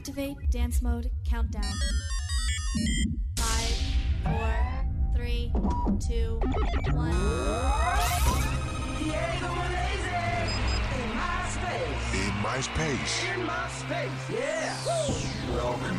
Activate dance mode countdown. Five, four, three, two, one. Diego Malese in my space. In my space. In my space, yeah. Welcome.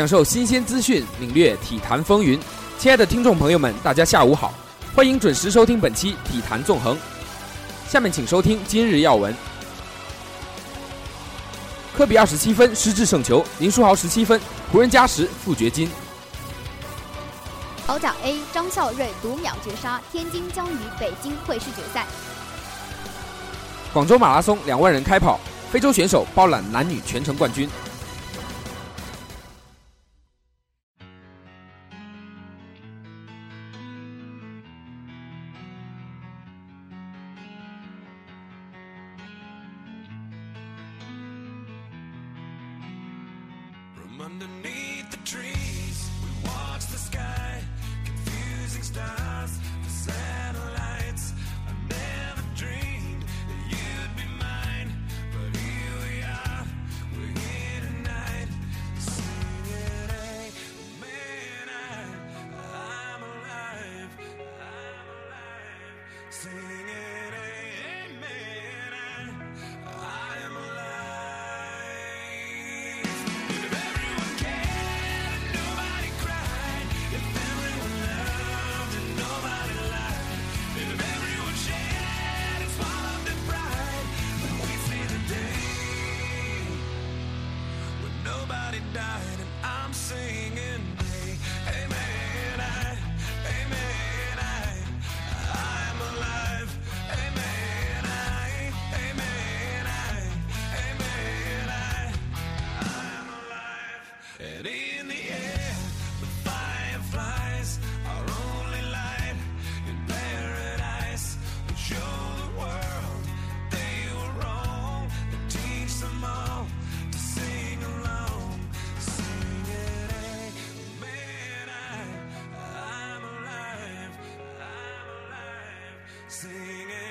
享受新鲜资讯，领略体坛风云。亲爱的听众朋友们，大家下午好，欢迎准时收听本期《体坛纵横》。下面请收听今日要闻：科比二十七分失智胜球，林书豪十七分，湖人加时负掘金。豪奖 A 张孝瑞读秒绝杀，天津将与北京会师决赛。广州马拉松两万人开跑，非洲选手包揽男女全程冠军。singing.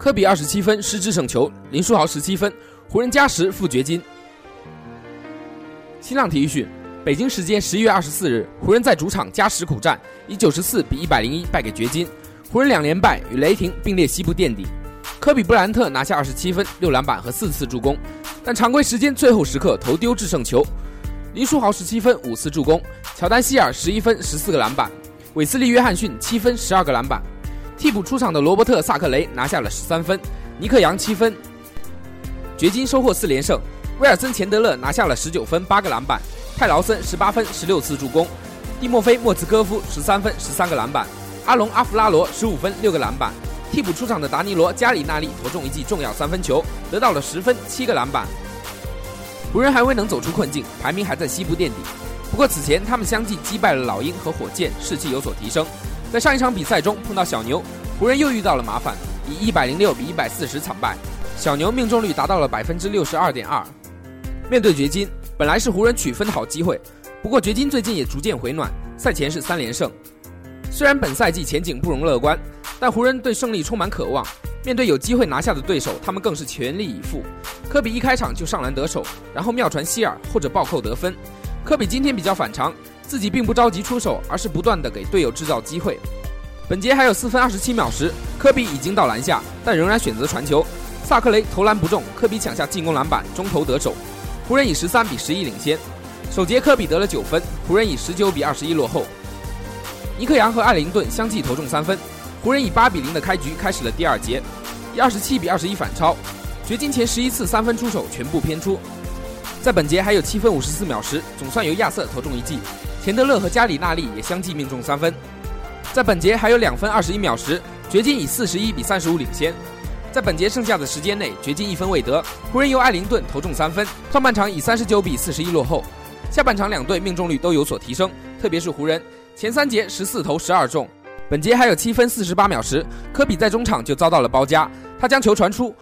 科比二十七分失之胜球，林书豪十七分，湖人加时负掘金。新浪体育讯，北京时间十一月二十四日，湖人在主场加时苦战，以九十四比一百零一败给掘金，湖人两连败，与雷霆并列西部垫底。科比布兰特拿下二十七分、六篮板和四次助攻，但常规时间最后时刻投丢制胜球。林书豪十七分、五次助攻，乔丹希尔十一分、十四个篮板，韦斯利约翰逊七分、十二个篮板。替补出场的罗伯特萨克雷拿下了十三分，尼克杨七分。掘金收获四连胜，威尔森钱德勒拿下了十九分、八个篮板，泰劳森十八分、十六次助攻，蒂莫菲莫兹戈夫十三分、十三个篮板，阿隆阿弗拉罗十五分、六个篮板。替补出场的达尼罗加里纳利投中一记重要三分球，得到了十分、七个篮板。湖人还未能走出困境，排名还在西部垫底。不过此前他们相继击败了老鹰和火箭，士气有所提升。在上一场比赛中碰到小牛，湖人又遇到了麻烦，以一百零六比一百四十惨败。小牛命中率达到了百分之六十二点二。面对掘金，本来是湖人取分的好机会，不过掘金最近也逐渐回暖，赛前是三连胜。虽然本赛季前景不容乐观，但湖人对胜利充满渴望。面对有机会拿下的对手，他们更是全力以赴。科比一开场就上篮得手，然后妙传希尔或者暴扣得分。科比今天比较反常，自己并不着急出手，而是不断的给队友制造机会。本节还有四分二十七秒时，科比已经到篮下，但仍然选择传球。萨克雷投篮不中，科比抢下进攻篮板，中投得手。湖人以十三比十一领先。首节科比得了九分，湖人以十九比二十一落后。尼克杨和艾灵顿相继投中三分，湖人以八比零的开局开始了第二节，以二十七比二十一反超。掘金前十一次三分出手全部偏出。在本节还有七分五十四秒时，总算由亚瑟投中一记，钱德勒和加里纳利也相继命中三分。在本节还有两分二十一秒时，掘金以四十一比三十五领先。在本节剩下的时间内，掘金一分未得，湖人由艾灵顿投中三分，上半场以三十九比四十一落后。下半场两队命中率都有所提升，特别是湖人。前三节十四投十二中，本节还有七分四十八秒时，科比在中场就遭到了包夹，他将球传出，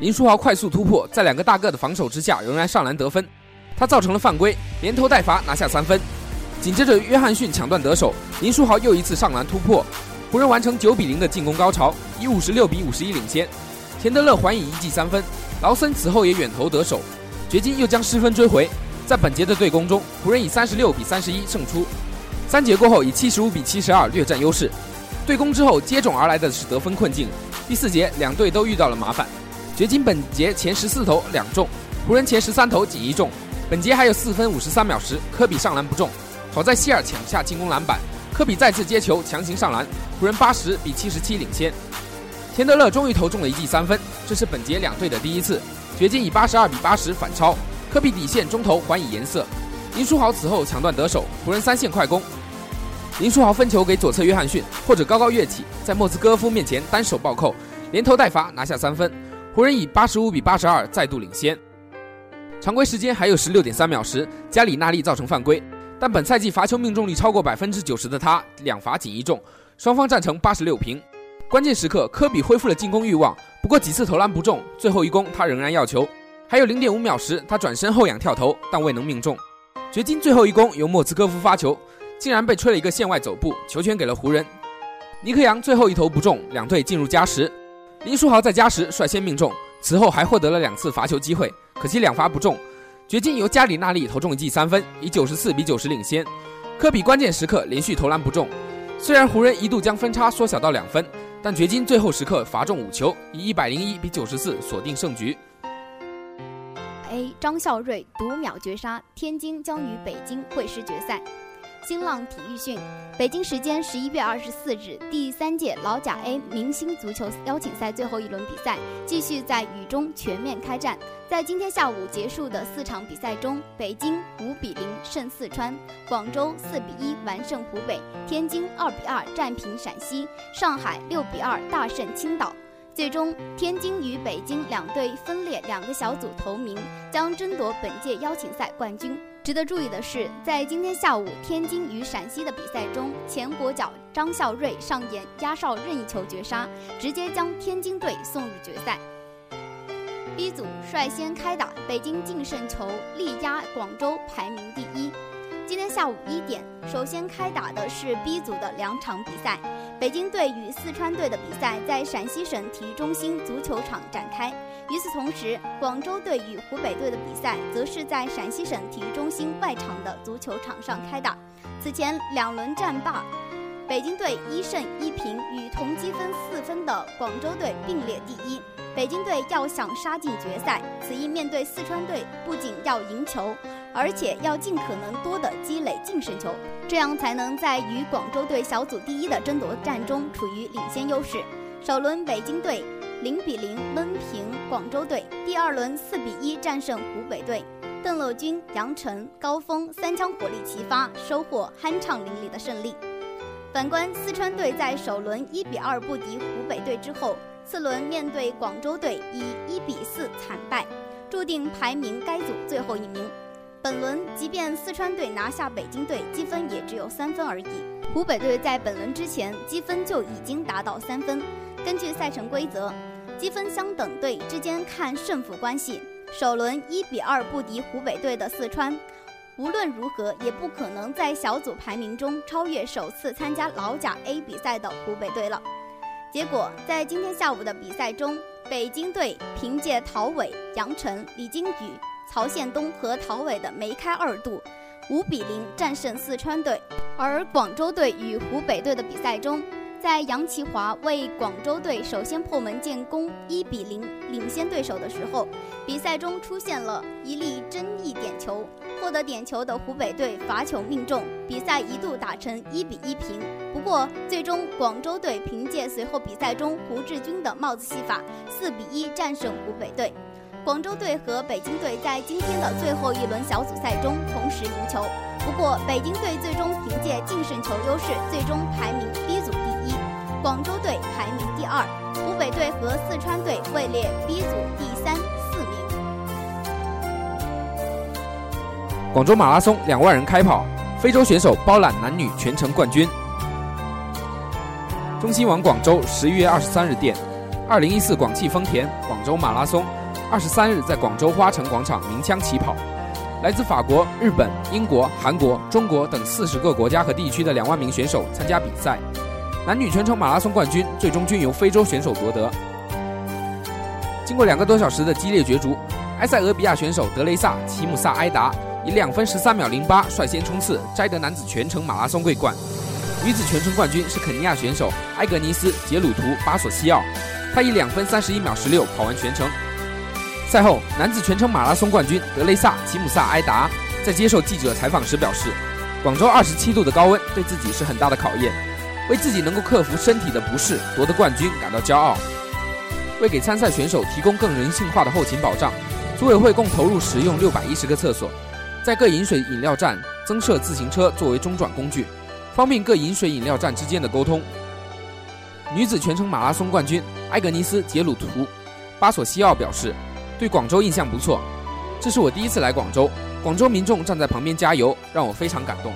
林书豪快速突破，在两个大个的防守之下仍然上篮得分，他造成了犯规，连投带罚拿下三分。紧接着约翰逊抢断得手，林书豪又一次上篮突破，湖人完成九比零的进攻高潮，以五十六比五十一领先。钱德勒还以一记三分，劳森此后也远投得手，掘金又将失分追回。在本节的对攻中，湖人以三十六比三十一胜出。三节过后，以七十五比七十二略占优势。对攻之后，接踵而来的是得分困境。第四节，两队都遇到了麻烦。掘金本节前十四投两中，湖人前十三投仅一中。本节还有四分五十三秒时，科比上篮不中，好在希尔抢下进攻篮板，科比再次接球强行上篮，湖人八十比七十七领先。钱德勒终于投中了一记三分，这是本节两队的第一次。掘金以八十二比八十反超，科比底线中投还以颜色。林书豪此后抢断得手，湖人三线快攻。林书豪分球给左侧约翰逊，或者高高跃起，在莫兹戈夫面前单手暴扣，连投带罚拿下三分。湖人以八十五比八十二再度领先。常规时间还有十六点三秒时，加里纳利造成犯规，但本赛季罚球命中率超过百分之九十的他，两罚仅一中，双方战成八十六平。关键时刻，科比恢复了进攻欲望，不过几次投篮不中，最后一攻他仍然要球。还有零点五秒时，他转身后仰跳投，但未能命中。掘金最后一攻由莫兹戈夫发球。竟然被吹了一个线外走步，球权给了湖人。尼克杨最后一投不中，两队进入加时。林书豪在加时率先命中，此后还获得了两次罚球机会，可惜两罚不中。掘金由加里纳利投中一记三分，以九十四比九十领先。科比关键时刻连续投篮不中，虽然湖人一度将分差缩小到两分，但掘金最后时刻罚中五球，以一百零一比九十四锁定胜局。A 张孝瑞独秒绝杀，天津将与北京会师决赛。新浪体育讯，北京时间十一月二十四日，第三届老甲 A 明星足球邀请赛最后一轮比赛继续在雨中全面开战。在今天下午结束的四场比赛中，北京五比零胜四川，广州四比一完胜湖北，天津二比二战平陕西，上海六比二大胜青岛。最终，天津与北京两队分列两个小组头名，将争夺本届邀请赛冠军。值得注意的是，在今天下午天津与陕西的比赛中，前国脚张孝瑞上演压哨任意球绝杀，直接将天津队送入决赛。B 组率先开打，北京净胜球力压广州，排名第一。今天下午一点，首先开打的是 B 组的两场比赛，北京队与四川队的比赛在陕西省体育中心足球场展开。与此同时，广州队与湖北队的比赛则是在陕西省体育中心外场的足球场上开打。此前两轮战罢，北京队一胜一平，与同积分四分的广州队并列第一。北京队要想杀进决赛，此役面对四川队，不仅要赢球，而且要尽可能多的积累净胜球，这样才能在与广州队小组第一的争夺战中处于领先优势。首轮北京队零比零闷平广州队，第二轮四比一战胜湖北队，邓乐军、杨晨、高峰三枪火力齐发，收获酣畅淋漓的胜利。反观四川队在首轮一比二不敌湖北队之后。次轮面对广州队以一比四惨败，注定排名该组最后一名。本轮即便四川队拿下北京队，积分也只有三分而已。湖北队在本轮之前积分就已经达到三分。根据赛程规则，积分相等队之间看胜负关系。首轮一比二不敌湖北队的四川，无论如何也不可能在小组排名中超越首次参加老甲 A 比赛的湖北队了。结果，在今天下午的比赛中，北京队凭借陶伟、杨晨、李金宇、曹宪东和陶伟的梅开二度，五比零战胜四川队。而广州队与湖北队的比赛中，在杨奇华为广州队首先破门建功，一比零领先对手的时候，比赛中出现了一粒争议点球。获得点球的湖北队罚球命中，比赛一度打成一比一平。不过，最终广州队凭借随后比赛中胡志军的帽子戏法，四比一战胜湖北队。广州队和北京队在今天的最后一轮小组赛中同时赢球。不过，北京队最终凭借净胜球优势，最终排名 B 组，广州队排名第二，湖北队和四川队位列 B 组第三。四名广州马拉松两万人开跑，非洲选手包揽男女全程冠军。中新网广州十一月二十三日电，二零一四广汽丰田广州马拉松二十三日在广州花城广场鸣枪起跑，来自法国、日本、英国、韩国、中国等四十个国家和地区的两万名选手参加比赛。男女全程马拉松冠军最终均由非洲选手夺得。经过两个多小时的激烈角逐，埃塞俄比亚选手德雷萨齐姆萨埃达。以两分十三秒零八率先冲刺，摘得男子全程马拉松桂冠。女子全程冠军是肯尼亚选手埃格尼斯杰鲁图巴索西奥，她以两分三十一秒十六跑完全程。赛后，男子全程马拉松冠军德雷萨齐姆萨埃达在接受记者采访时表示：“广州二十七度的高温对自己是很大的考验，为自己能够克服身体的不适夺得冠军感到骄傲。为给参赛选手提供更人性化的后勤保障，组委会共投入使用六百一十个厕所。”在各饮水饮料站增设自行车作为中转工具，方便各饮水饮料站之间的沟通。女子全程马拉松冠军埃格尼斯杰鲁图巴索西奥表示，对广州印象不错，这是我第一次来广州，广州民众站在旁边加油，让我非常感动。